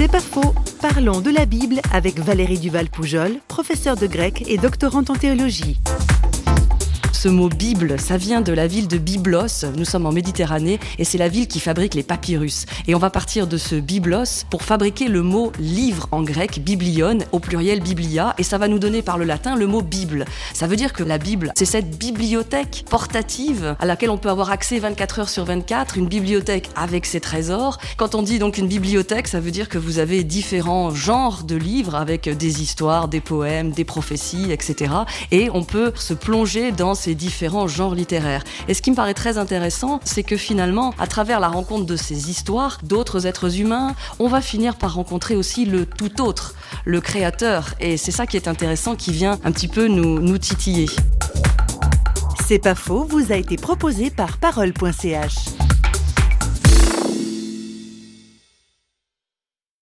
C'est pas faux. Parlons de la Bible avec Valérie Duval-Poujol, professeure de grec et doctorante en théologie. Ce mot Bible, ça vient de la ville de Byblos. Nous sommes en Méditerranée et c'est la ville qui fabrique les papyrus. Et on va partir de ce Byblos pour fabriquer le mot livre en grec, biblion, au pluriel biblia, et ça va nous donner par le latin le mot Bible. Ça veut dire que la Bible, c'est cette bibliothèque portative à laquelle on peut avoir accès 24 heures sur 24, une bibliothèque avec ses trésors. Quand on dit donc une bibliothèque, ça veut dire que vous avez différents genres de livres avec des histoires, des poèmes, des prophéties, etc. Et on peut se plonger dans ces différents genres littéraires. Et ce qui me paraît très intéressant, c'est que finalement, à travers la rencontre de ces histoires, d'autres êtres humains, on va finir par rencontrer aussi le tout autre, le créateur. Et c'est ça qui est intéressant, qui vient un petit peu nous, nous titiller. C'est pas faux, vous a été proposé par parole.ch.